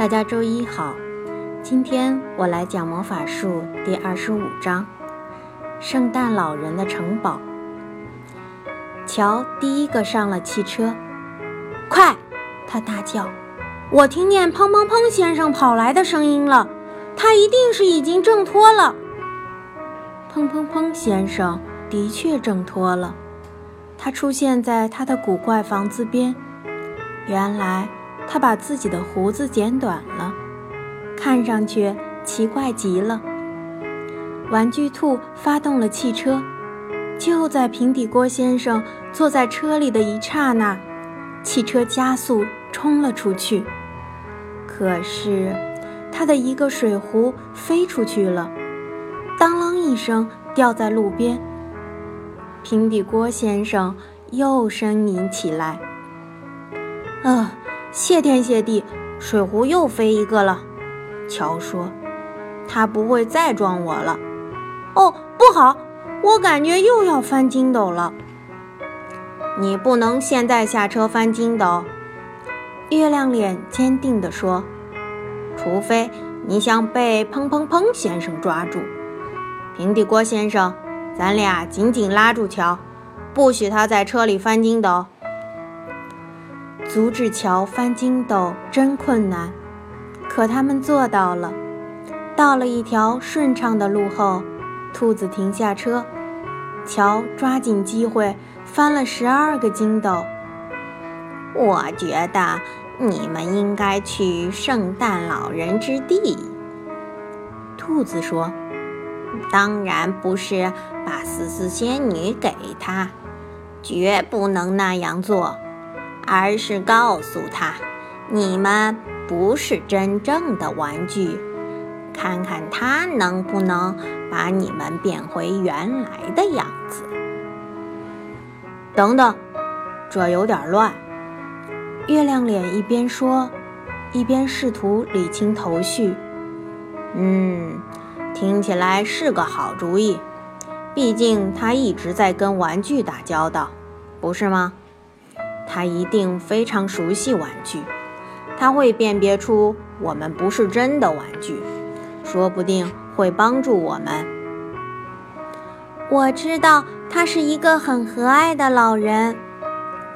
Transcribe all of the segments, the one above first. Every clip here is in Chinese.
大家周一好，今天我来讲魔法术第二十五章：圣诞老人的城堡。乔第一个上了汽车，快！他大叫：“我听见砰砰砰先生跑来的声音了，他一定是已经挣脱了。”砰砰砰先生的确挣脱了，他出现在他的古怪房子边。原来。他把自己的胡子剪短了，看上去奇怪极了。玩具兔发动了汽车，就在平底锅先生坐在车里的一刹那，汽车加速冲了出去。可是，他的一个水壶飞出去了，当啷一声掉在路边。平底锅先生又呻吟起来：“啊！”谢天谢地，水壶又飞一个了。乔说：“他不会再撞我了。”哦，不好，我感觉又要翻筋斗了。你不能现在下车翻筋斗。”月亮脸坚定地说：“除非你想被砰砰砰先生抓住。”平底锅先生，咱俩紧紧拉住乔，不许他在车里翻筋斗。阻止乔翻筋斗真困难，可他们做到了。到了一条顺畅的路后，兔子停下车，乔抓紧机会翻了十二个筋斗。我觉得你们应该去圣诞老人之地。兔子说：“当然不是把丝丝仙女给他，绝不能那样做。”而是告诉他，你们不是真正的玩具，看看他能不能把你们变回原来的样子。等等，这有点乱。月亮脸一边说，一边试图理清头绪。嗯，听起来是个好主意，毕竟他一直在跟玩具打交道，不是吗？他一定非常熟悉玩具，他会辨别出我们不是真的玩具，说不定会帮助我们。我知道他是一个很和蔼的老人，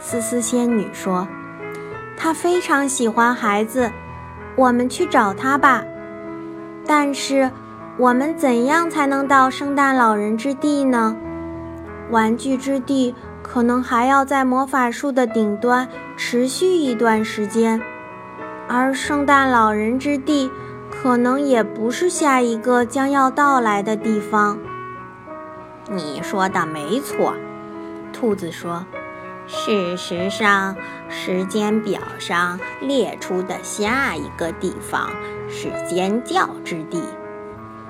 思思仙女说，他非常喜欢孩子。我们去找他吧。但是，我们怎样才能到圣诞老人之地呢？玩具之地。可能还要在魔法树的顶端持续一段时间，而圣诞老人之地可能也不是下一个将要到来的地方。你说的没错，兔子说。事实上，时间表上列出的下一个地方是尖叫之地，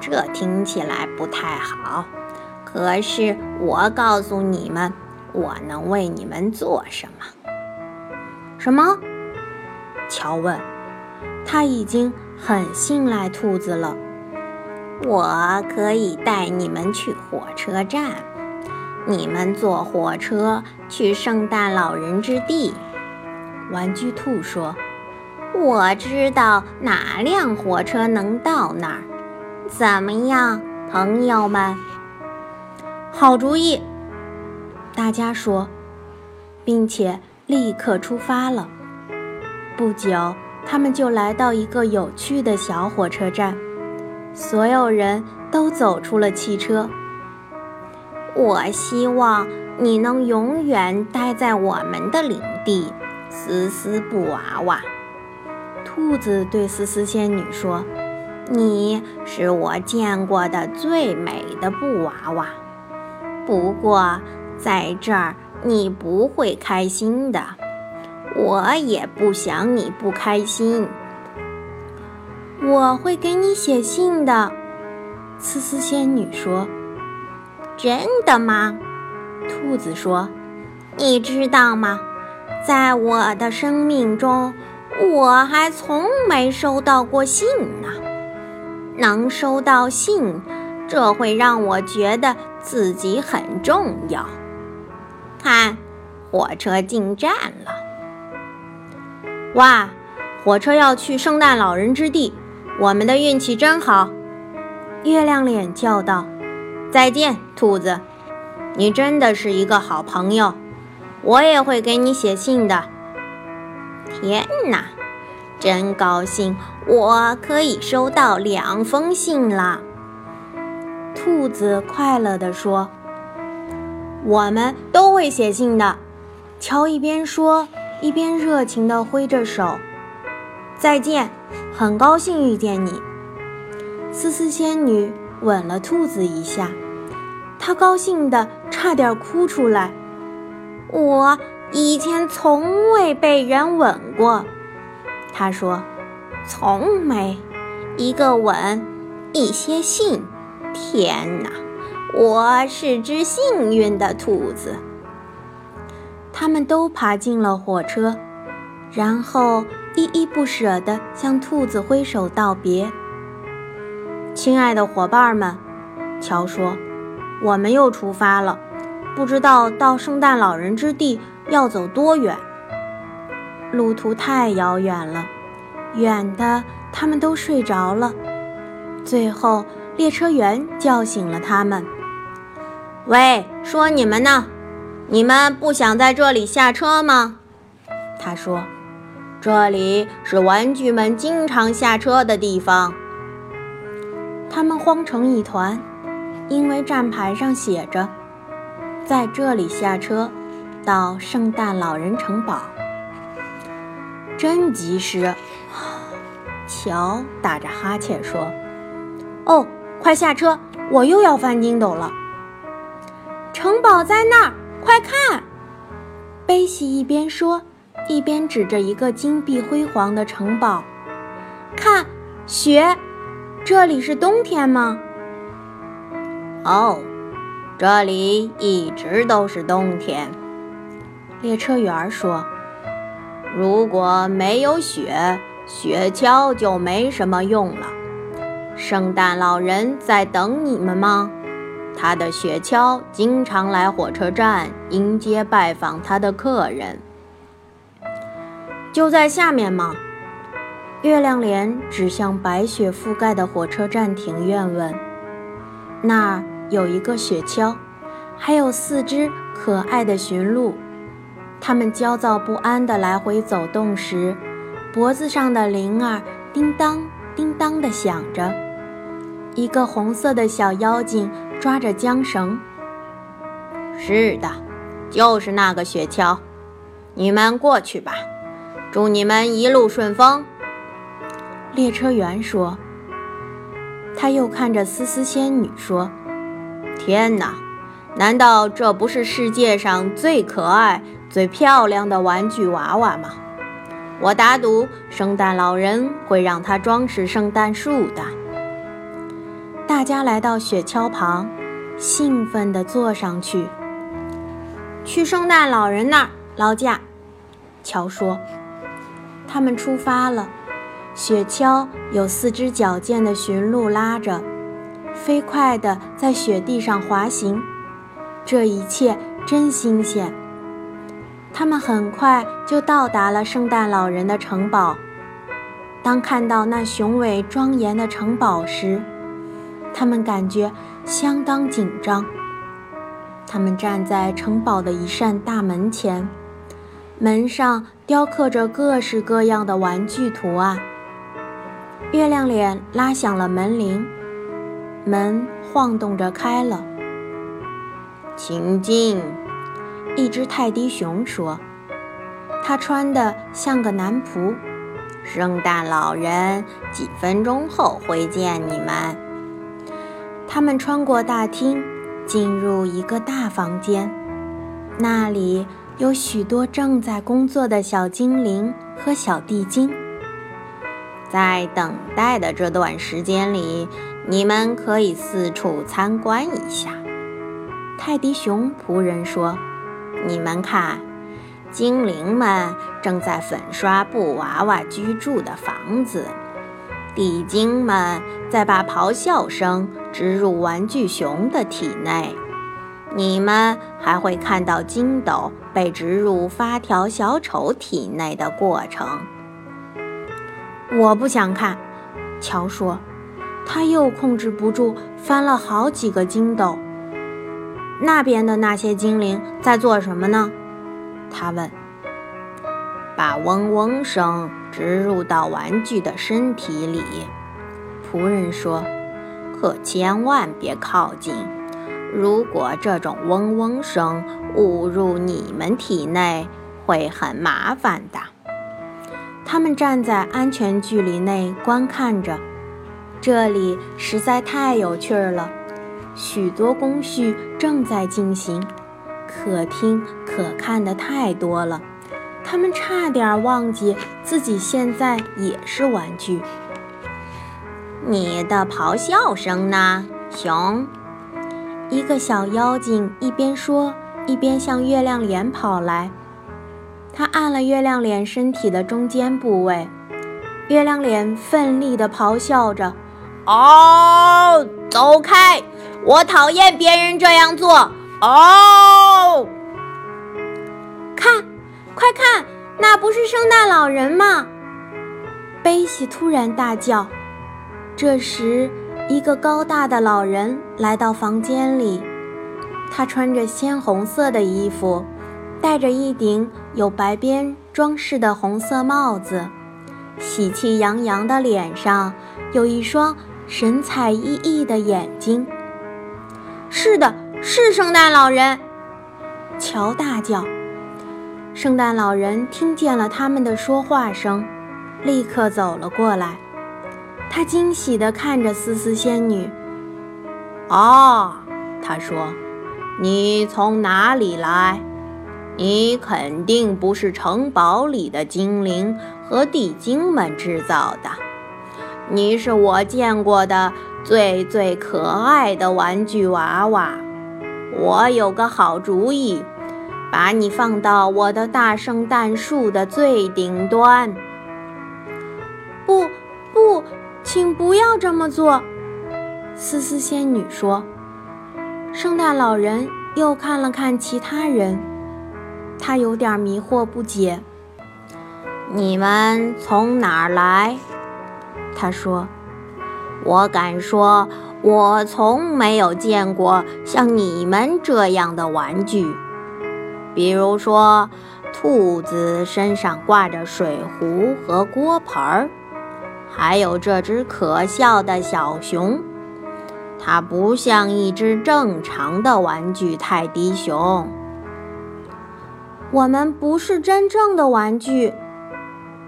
这听起来不太好。可是我告诉你们。我能为你们做什么？什么？乔问。他已经很信赖兔子了。我可以带你们去火车站，你们坐火车去圣诞老人之地。玩具兔说：“我知道哪辆火车能到那儿。怎么样，朋友们？好主意。”大家说，并且立刻出发了。不久，他们就来到一个有趣的小火车站，所有人都走出了汽车。我希望你能永远待在我们的领地，思思布娃娃。兔子对思思仙女说：“你是我见过的最美的布娃娃。不过。”在这儿，你不会开心的，我也不想你不开心。我会给你写信的，思思仙女说。真的吗？兔子说。你知道吗？在我的生命中，我还从没收到过信呢。能收到信，这会让我觉得自己很重要。看，火车进站了！哇，火车要去圣诞老人之地，我们的运气真好。”月亮脸叫道：“再见，兔子，你真的是一个好朋友。我也会给你写信的。”天哪，真高兴，我可以收到两封信了。兔子快乐地说：“我们都会写信的。”乔一边说，一边热情地挥着手。“再见，很高兴遇见你。”思思仙女吻了兔子一下，她高兴得差点哭出来。我以前从未被人吻过，她说：“从没，一个吻，一些信。”天哪，我是只幸运的兔子。他们都爬进了火车，然后依依不舍地向兔子挥手道别。亲爱的伙伴们，乔说：“我们又出发了，不知道到圣诞老人之地要走多远。路途太遥远了，远的他们都睡着了。最后。”列车员叫醒了他们。“喂，说你们呢？你们不想在这里下车吗？”他说，“这里是玩具们经常下车的地方。”他们慌成一团，因为站牌上写着：“在这里下车，到圣诞老人城堡。”真及时！乔打着哈欠说：“哦。”快下车！我又要翻筋斗了。城堡在那儿，快看！贝西一边说，一边指着一个金碧辉煌的城堡。看，雪！这里是冬天吗？哦，这里一直都是冬天。列车员说：“如果没有雪，雪橇就没什么用了。”圣诞老人在等你们吗？他的雪橇经常来火车站迎接拜访他的客人。就在下面吗？月亮脸指向白雪覆盖的火车站庭院问：“那儿有一个雪橇，还有四只可爱的驯鹿。它们焦躁不安地来回走动时，脖子上的铃儿叮当叮当地响着。”一个红色的小妖精抓着缰绳。是的，就是那个雪橇。你们过去吧，祝你们一路顺风。列车员说。他又看着丝丝仙女说：“天哪，难道这不是世界上最可爱、最漂亮的玩具娃娃吗？我打赌，圣诞老人会让它装饰圣诞树的。”大家来到雪橇旁，兴奋地坐上去。去圣诞老人那儿劳驾，乔说。他们出发了。雪橇有四只矫健的驯鹿拉着，飞快地在雪地上滑行。这一切真新鲜。他们很快就到达了圣诞老人的城堡。当看到那雄伟庄严的城堡时，他们感觉相当紧张。他们站在城堡的一扇大门前，门上雕刻着各式各样的玩具图案。月亮脸拉响了门铃，门晃动着开了。请进，一只泰迪熊说：“他穿的像个男仆。圣诞老人几分钟后会见你们。”他们穿过大厅，进入一个大房间，那里有许多正在工作的小精灵和小地精。在等待的这段时间里，你们可以四处参观一下。泰迪熊仆人说：“你们看，精灵们正在粉刷布娃娃居住的房子。”地精们再把咆哮声植入玩具熊的体内，你们还会看到筋斗被植入发条小丑体内的过程。我不想看。乔说，他又控制不住翻了好几个筋斗。那边的那些精灵在做什么呢？他问。把嗡嗡声植入到玩具的身体里，仆人说。可千万别靠近，如果这种嗡嗡声误入你们体内，会很麻烦的。他们站在安全距离内观看着，这里实在太有趣了。许多工序正在进行，可听可看的太多了，他们差点忘记自己现在也是玩具。你的咆哮声呢，熊？一个小妖精一边说，一边向月亮脸跑来。他按了月亮脸身体的中间部位，月亮脸奋力地咆哮着：“哦，走开！”我讨厌别人这样做。哦，看，快看，那不是圣诞老人吗？贝西突然大叫。这时，一个高大的老人来到房间里，他穿着鲜红色的衣服，戴着一顶有白边装饰的红色帽子，喜气洋洋的脸上有一双神采奕奕的眼睛。是的，是圣诞老人！乔大叫。圣诞老人听见了他们的说话声，立刻走了过来。他惊喜地看着思思仙女。啊，他说：“你从哪里来？你肯定不是城堡里的精灵和地精们制造的。你是我见过的。”最最可爱的玩具娃娃，我有个好主意，把你放到我的大圣诞树的最顶端。请不要这么做，思思仙女说。圣诞老人又看了看其他人，他有点迷惑不解。你们从哪儿来？他说。我敢说，我从没有见过像你们这样的玩具。比如说，兔子身上挂着水壶和锅盆儿，还有这只可笑的小熊，它不像一只正常的玩具泰迪熊。我们不是真正的玩具，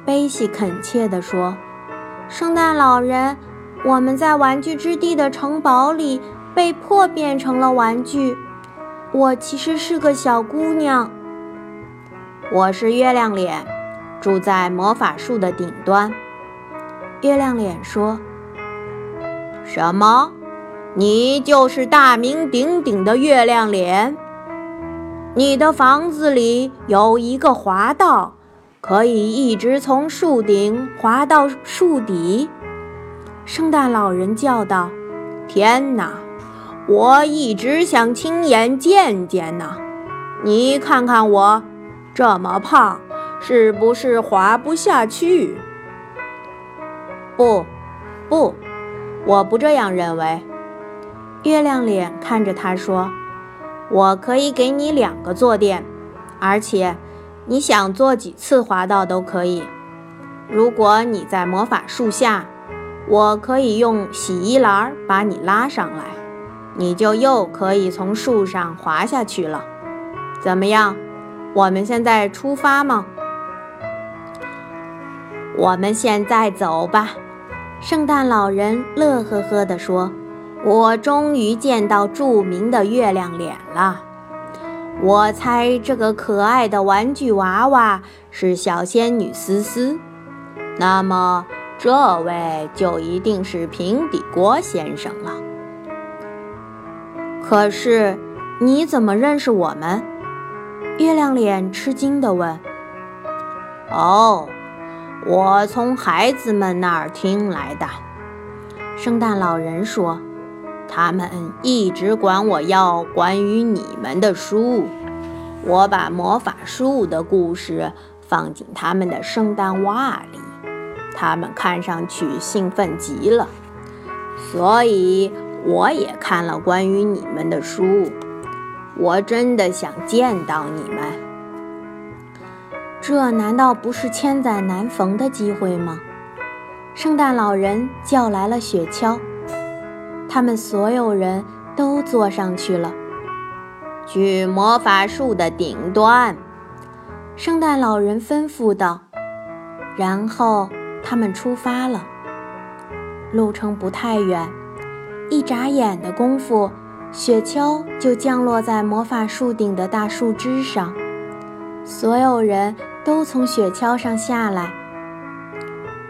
贝西恳切地说：“圣诞老人。”我们在玩具之地的城堡里被迫变成了玩具。我其实是个小姑娘。我是月亮脸，住在魔法树的顶端。月亮脸说：“什么？你就是大名鼎鼎的月亮脸？你的房子里有一个滑道，可以一直从树顶滑到树底。”圣诞老人叫道：“天哪，我一直想亲眼见见呢！你看看我，这么胖，是不是滑不下去？”“不，不，我不这样认为。”月亮脸看着他说：“我可以给你两个坐垫，而且你想坐几次滑道都可以。如果你在魔法树下。”我可以用洗衣篮把你拉上来，你就又可以从树上滑下去了。怎么样？我们现在出发吗？我们现在走吧。圣诞老人乐呵呵地说：“我终于见到著名的月亮脸了。我猜这个可爱的玩具娃娃是小仙女思思。那么。”这位就一定是平底锅先生了。可是你怎么认识我们？月亮脸吃惊地问。“哦，我从孩子们那儿听来的。”圣诞老人说，“他们一直管我要关于你们的书。我把魔法树的故事放进他们的圣诞袜里。”他们看上去兴奋极了，所以我也看了关于你们的书。我真的想见到你们。这难道不是千载难逢的机会吗？圣诞老人叫来了雪橇，他们所有人都坐上去了。去魔法树的顶端，圣诞老人吩咐道。然后他们出发了。路程不太远，一眨眼的功夫，雪橇就降落在魔法树顶的大树枝上。所有人都从雪橇上下来。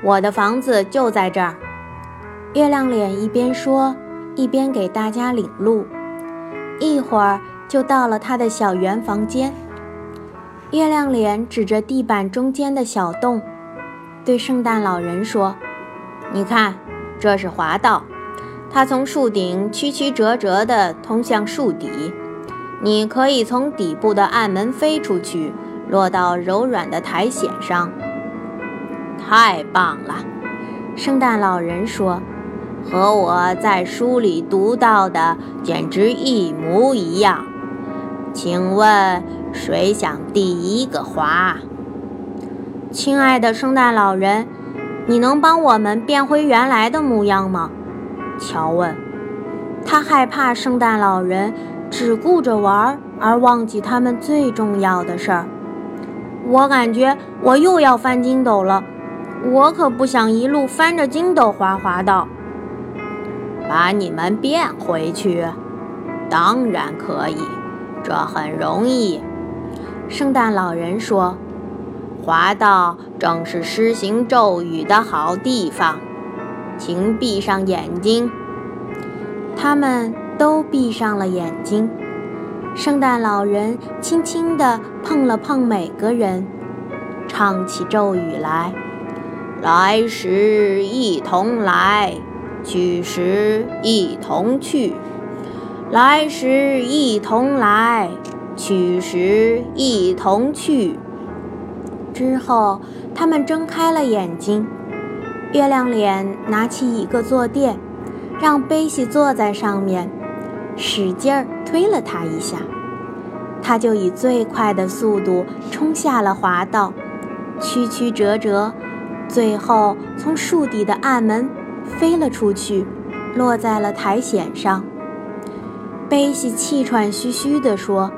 我的房子就在这儿。月亮脸一边说，一边给大家领路。一会儿就到了他的小圆房间。月亮脸指着地板中间的小洞。对圣诞老人说：“你看，这是滑道，它从树顶曲曲折折地通向树底。你可以从底部的暗门飞出去，落到柔软的苔藓上。太棒了！”圣诞老人说：“和我在书里读到的简直一模一样。请问谁想第一个滑？”亲爱的圣诞老人，你能帮我们变回原来的模样吗？乔问。他害怕圣诞老人只顾着玩而忘记他们最重要的事儿。我感觉我又要翻筋斗了，我可不想一路翻着筋斗滑滑道。把你们变回去？当然可以，这很容易。圣诞老人说。滑道正是施行咒语的好地方，请闭上眼睛。他们都闭上了眼睛。圣诞老人轻轻地碰了碰每个人，唱起咒语来：“来时一同来，去时一同去。来时一同来，去时一同去。”之后，他们睁开了眼睛。月亮脸拿起一个坐垫，让贝西坐在上面，使劲儿推了他一下，他就以最快的速度冲下了滑道，曲曲折折，最后从树底的暗门飞了出去，落在了苔藓上。贝西气喘吁吁地说：“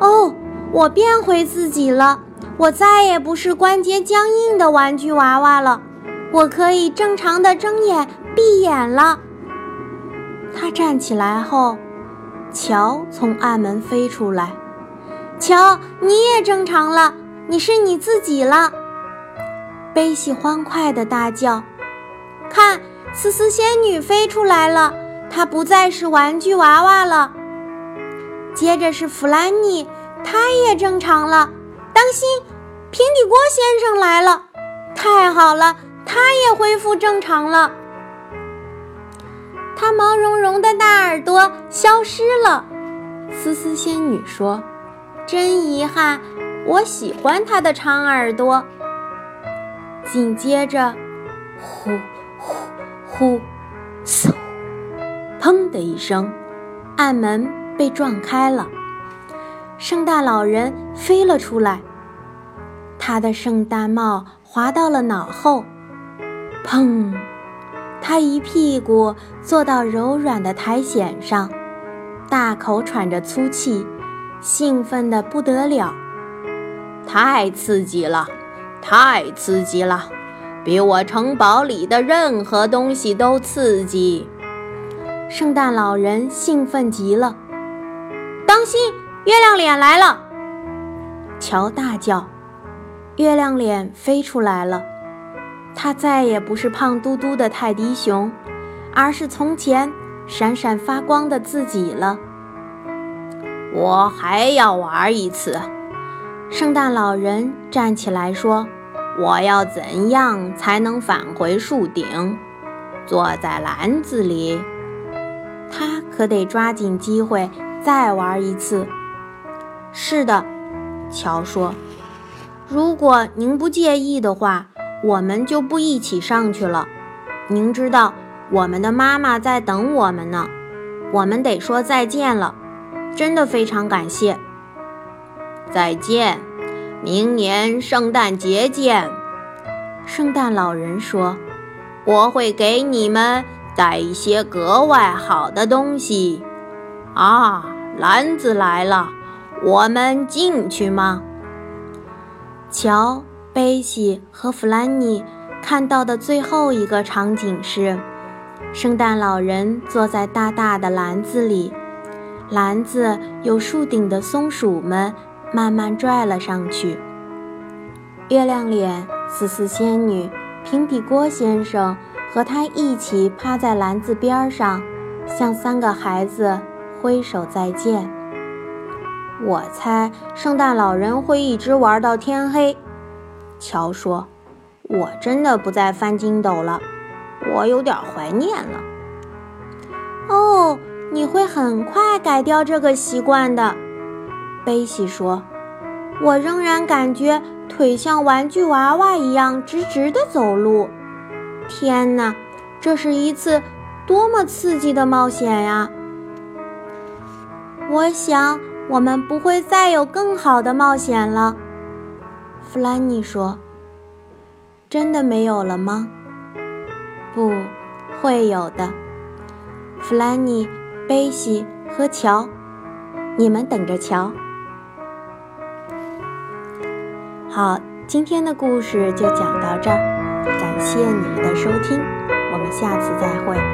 哦，我变回自己了。”我再也不是关节僵硬的玩具娃娃了，我可以正常的睁眼闭眼了。他站起来后，乔从暗门飞出来。乔，你也正常了，你是你自己了。贝西欢快地大叫：“看，思思仙女飞出来了，她不再是玩具娃娃了。”接着是弗兰妮，她也正常了。当心，平底锅先生来了！太好了，他也恢复正常了。它毛茸茸的大耳朵消失了。思思仙女说：“真遗憾，我喜欢它的长耳朵。”紧接着，呼呼呼，嗖！砰的一声，暗门被撞开了。圣诞老人飞了出来，他的圣诞帽滑到了脑后，砰！他一屁股坐到柔软的苔藓上，大口喘着粗气，兴奋得不得了。太刺激了，太刺激了，比我城堡里的任何东西都刺激！圣诞老人兴奋极了，当心！月亮脸来了！乔大叫。月亮脸飞出来了，它再也不是胖嘟嘟的泰迪熊，而是从前闪闪发光的自己了。我还要玩一次！圣诞老人站起来说：“我要怎样才能返回树顶，坐在篮子里？他可得抓紧机会再玩一次。”是的，乔说：“如果您不介意的话，我们就不一起上去了。您知道，我们的妈妈在等我们呢。我们得说再见了，真的非常感谢。再见，明年圣诞节见。圣诞老人说：“我会给你们带一些格外好的东西。”啊，篮子来了，我们进去吗？瞧，贝西和弗兰妮看到的最后一个场景是。圣诞老人坐在大大的篮子里，篮子有树顶的松鼠们慢慢拽了上去。月亮脸、思思仙女、平底锅先生和他一起趴在篮子边上，向三个孩子挥手再见。我猜圣诞老人会一直玩到天黑。乔说：“我真的不再翻筋斗了。”我有点怀念了。哦，你会很快改掉这个习惯的，贝西说。我仍然感觉腿像玩具娃娃一样直直的走路。天哪，这是一次多么刺激的冒险呀！我想我们不会再有更好的冒险了，弗兰妮说。真的没有了吗？不会有的，弗兰妮、贝西和乔，你们等着瞧。好，今天的故事就讲到这儿，感谢你们的收听，我们下次再会。